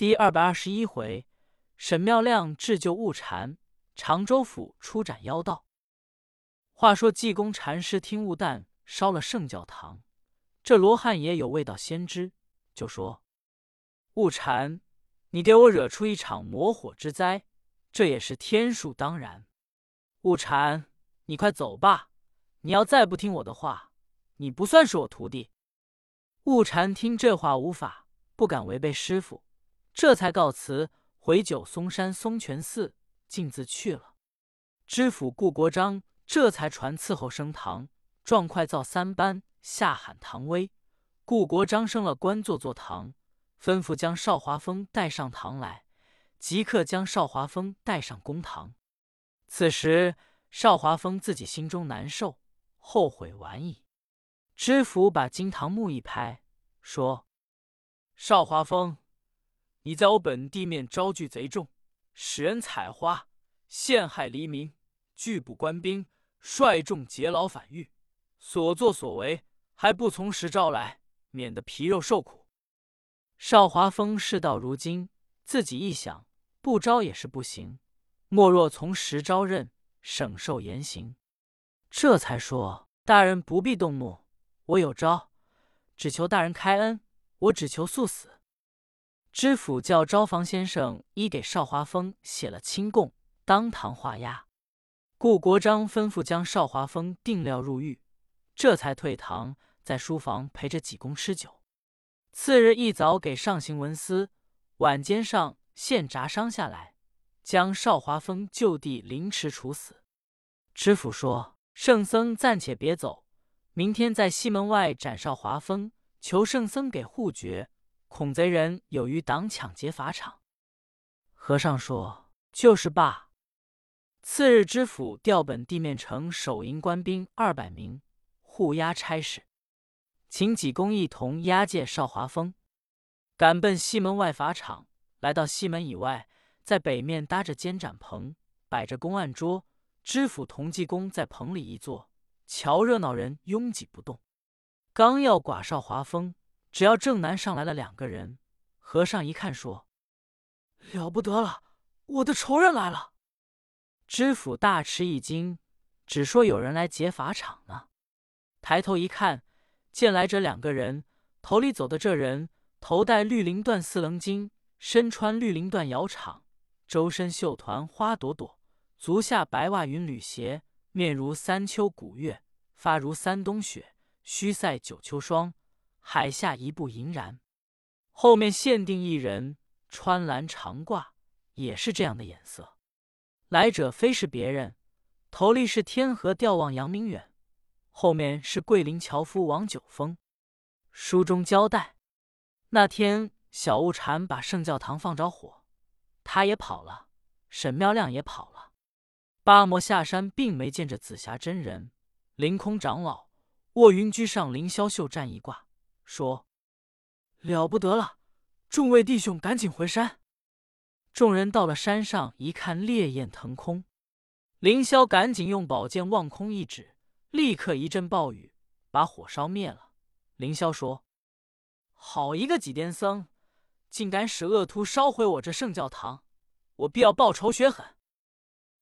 第二百二十一回，沈妙亮智救悟禅，常州府出斩妖道。话说济公禅师听悟旦烧了圣教堂，这罗汉爷有未到先知，就说：“悟禅，你给我惹出一场魔火之灾，这也是天数当然。悟禅，你快走吧！你要再不听我的话，你不算是我徒弟。”悟禅听这话无法，不敢违背师傅。这才告辞，回九松山松泉寺，径自去了。知府顾国璋这才传伺候升堂，状快造三班，下喊堂威。顾国璋升了官，坐坐堂，吩咐将邵华峰带上堂来，即刻将邵华峰带上公堂。此时邵华峰自己心中难受，后悔晚矣。知府把金堂木一拍，说：“邵华峰。”你在我本地面招聚贼众，使人采花，陷害黎民，拒捕官兵，率众劫牢反狱，所作所为还不从实招来，免得皮肉受苦。邵华峰事到如今，自己一想，不招也是不行，莫若从实招认，省受严刑。这才说：“大人不必动怒，我有招，只求大人开恩，我只求速死。”知府叫招房先生依给邵华峰写了清供，当堂画押。顾国璋吩咐将邵华峰定料入狱，这才退堂，在书房陪着济公吃酒。次日一早给上行文司，晚间上县札商下来，将邵华峰就地凌迟处死。知府说：“圣僧暂且别走，明天在西门外斩邵华峰，求圣僧给护绝。”恐贼人有余党抢劫法场，和尚说：“就是罢。”次日，知府调本地面城守营官兵二百名护押差事，请济公一同押解邵华峰，赶奔西门外法场。来到西门以外，在北面搭着监斩棚，摆着公案桌。知府同济公在棚里一坐，瞧热闹人拥挤不动。刚要剐邵华峰。只要正南上来了两个人，和尚一看说：“了不得了，我的仇人来了！”知府大吃一惊，只说有人来劫法场呢。抬头一看，见来者两个人，头里走的这人头戴绿绫缎四棱巾，身穿绿绫缎摇氅，周身绣团花朵朵，足下白袜云履鞋，面如三秋古月，发如三冬雪，须赛九秋霜。海下一步银然，后面限定一人穿蓝长褂，也是这样的颜色。来者非是别人，头里是天河吊望杨明远，后面是桂林樵夫王九峰。书中交代，那天小悟禅把圣教堂放着火，他也跑了，沈妙亮也跑了。八魔下山，并没见着紫霞真人、凌空长老、卧云居上凌霄秀战一卦。说了不得了，众位弟兄赶紧回山。众人到了山上，一看烈焰腾空，凌霄赶紧用宝剑望空一指，立刻一阵暴雨，把火烧灭了。凌霄说：“好一个几癫僧，竟敢使恶徒烧毁我这圣教堂，我必要报仇雪恨。”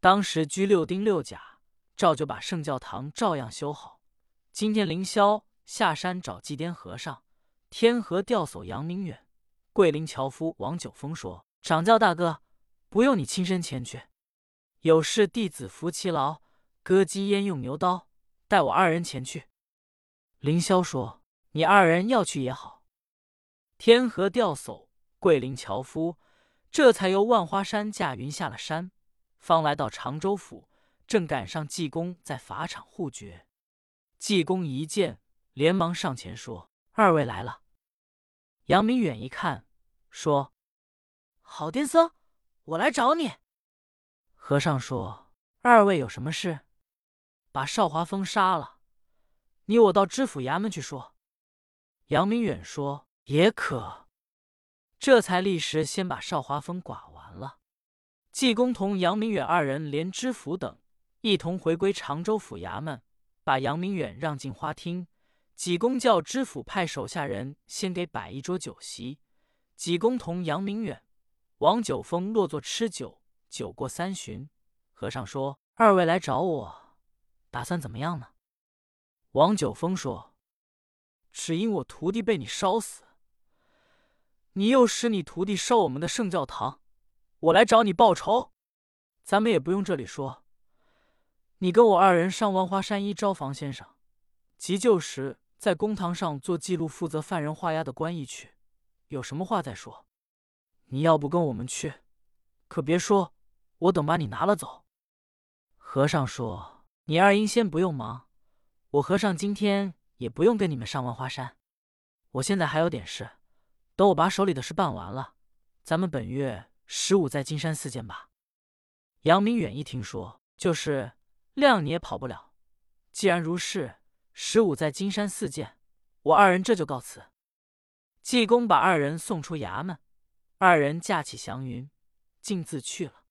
当时拘六丁六甲，照旧把圣教堂照样修好。今天凌霄。下山找祭奠和尚，天河吊叟杨明远，桂林樵夫王九峰说：“掌教大哥，不用你亲身前去，有事弟子服其劳，割鸡焉用牛刀，带我二人前去。”凌霄说：“你二人要去也好。”天河吊叟、桂林樵夫这才由万花山驾云下了山，方来到常州府，正赶上济公在法场护绝。济公一见。连忙上前说：“二位来了。”杨明远一看，说：“好癫僧，我来找你。”和尚说：“二位有什么事？把邵华峰杀了，你我到知府衙门去说。”杨明远说：“也可。”这才立时先把邵华峰剐完了。济公同杨明远二人连知府等一同回归常州府衙门，把杨明远让进花厅。济公叫知府派手下人先给摆一桌酒席，济公同杨明远、王九峰落座吃酒。酒过三巡，和尚说：“二位来找我，打算怎么样呢？”王九峰说：“只因我徒弟被你烧死，你又使你徒弟烧我们的圣教堂，我来找你报仇。咱们也不用这里说，你跟我二人上万花山一招房先生，急救时在公堂上做记录，负责犯人画押的官役去。有什么话再说。你要不跟我们去，可别说。”我等把你拿了走。和尚说：“你二英仙不用忙，我和尚今天也不用跟你们上万花山。我现在还有点事，等我把手里的事办完了，咱们本月十五在金山寺见吧。”杨明远一听说，就是谅你也跑不了。既然如是，十五在金山寺见，我二人这就告辞。济公把二人送出衙门，二人驾起祥云，径自去了。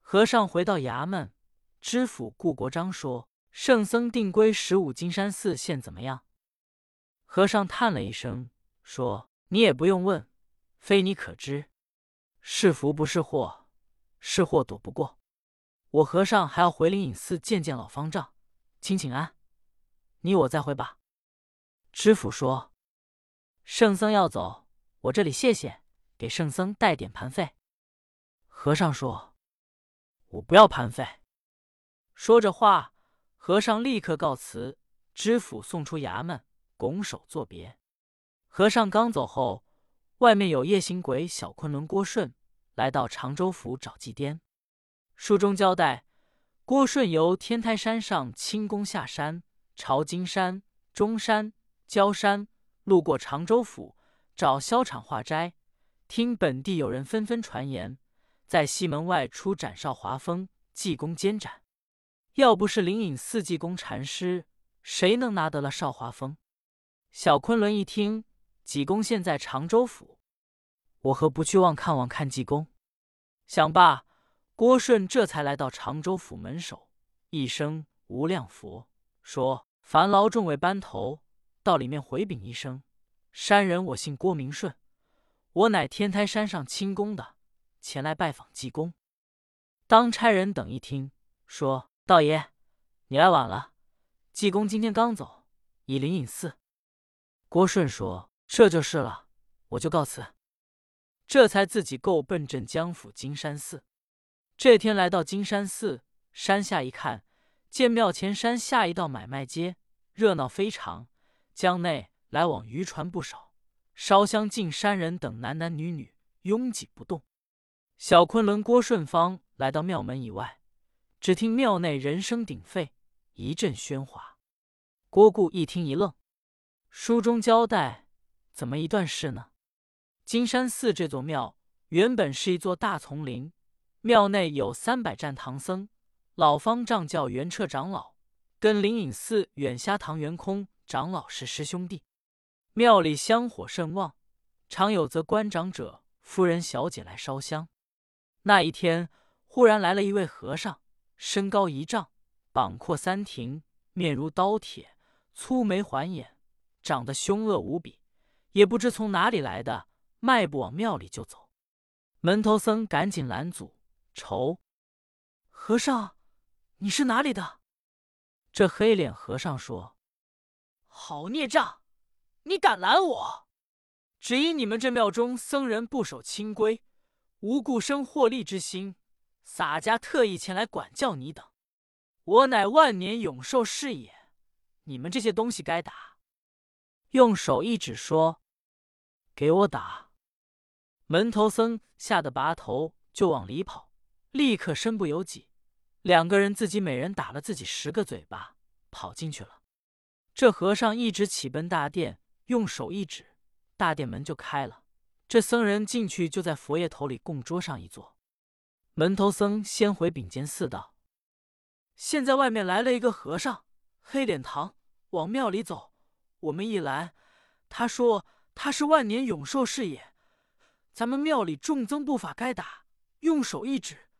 和尚回到衙门，知府顾国璋说：“圣僧定归十五金山寺，现怎么样？”和尚叹了一声，说：“你也不用问，非你可知。是福不是祸，是祸躲不过。我和尚还要回灵隐寺见见老方丈，请请安。你我再会吧。”知府说：“圣僧要走，我这里谢谢，给圣僧带点盘费。”和尚说。我不要盘费。说着话，和尚立刻告辞，知府送出衙门，拱手作别。和尚刚走后，外面有夜行鬼小昆仑郭顺来到常州府找祭奠。书中交代，郭顺由天台山上轻功下山，朝金山、中山、焦山，路过常州府，找萧场化斋，听本地有人纷纷传言。在西门外出斩少华峰，济公监斩。要不是灵隐寺济公禅师，谁能拿得了少华峰？小昆仑一听，济公现在常州府，我何不去望看望看济公？想罢，郭顺这才来到常州府门首，一声无量佛，说：“烦劳众位班头到里面回禀一声，山人我姓郭，名顺，我乃天台山上清宫的。”前来拜访济公，当差人等一听，说：“道爷，你来晚了。济公今天刚走，已灵隐寺。”郭顺说：“这就是了，我就告辞。”这才自己够奔镇江府金山寺。这天来到金山寺，山下一看，见庙前山下一道买卖街，热闹非常。江内来往渔船不少，烧香敬山人等男男女女拥挤不动。小昆仑郭顺芳来到庙门以外，只听庙内人声鼎沸，一阵喧哗。郭固一听一愣，书中交代怎么一段事呢？金山寺这座庙原本是一座大丛林，庙内有三百战唐僧，老方丈叫元彻长老，跟灵隐寺远瞎堂元空长老是师兄弟。庙里香火甚旺，常有则官长者、夫人、小姐来烧香。那一天，忽然来了一位和尚，身高一丈，膀阔三庭，面如刀铁，粗眉环眼，长得凶恶无比。也不知从哪里来的，迈步往庙里就走。门头僧赶紧拦阻：“愁，和尚，你是哪里的？”这黑脸和尚说：“好孽障，你敢拦我？只因你们这庙中僧人不守清规。”无故生获利之心，洒家特意前来管教你等。我乃万年永寿是也，你们这些东西该打。用手一指说：“给我打！”门头僧吓得拔头就往里跑，立刻身不由己，两个人自己每人打了自己十个嘴巴，跑进去了。这和尚一直起奔大殿，用手一指，大殿门就开了。这僧人进去，就在佛爷头里供桌上一坐。门头僧先回禀监寺道：“现在外面来了一个和尚，黑脸堂，往庙里走。我们一拦，他说他是万年永寿是也。咱们庙里众僧不法该打，用手一指，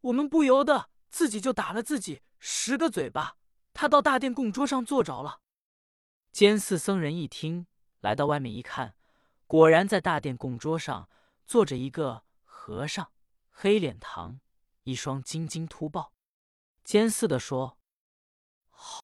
我们不由得自己就打了自己十个嘴巴。他到大殿供桌上坐着了。”监寺僧人一听，来到外面一看。果然在大殿供桌上坐着一个和尚，黑脸膛，一双金睛突豹，监寺的说：“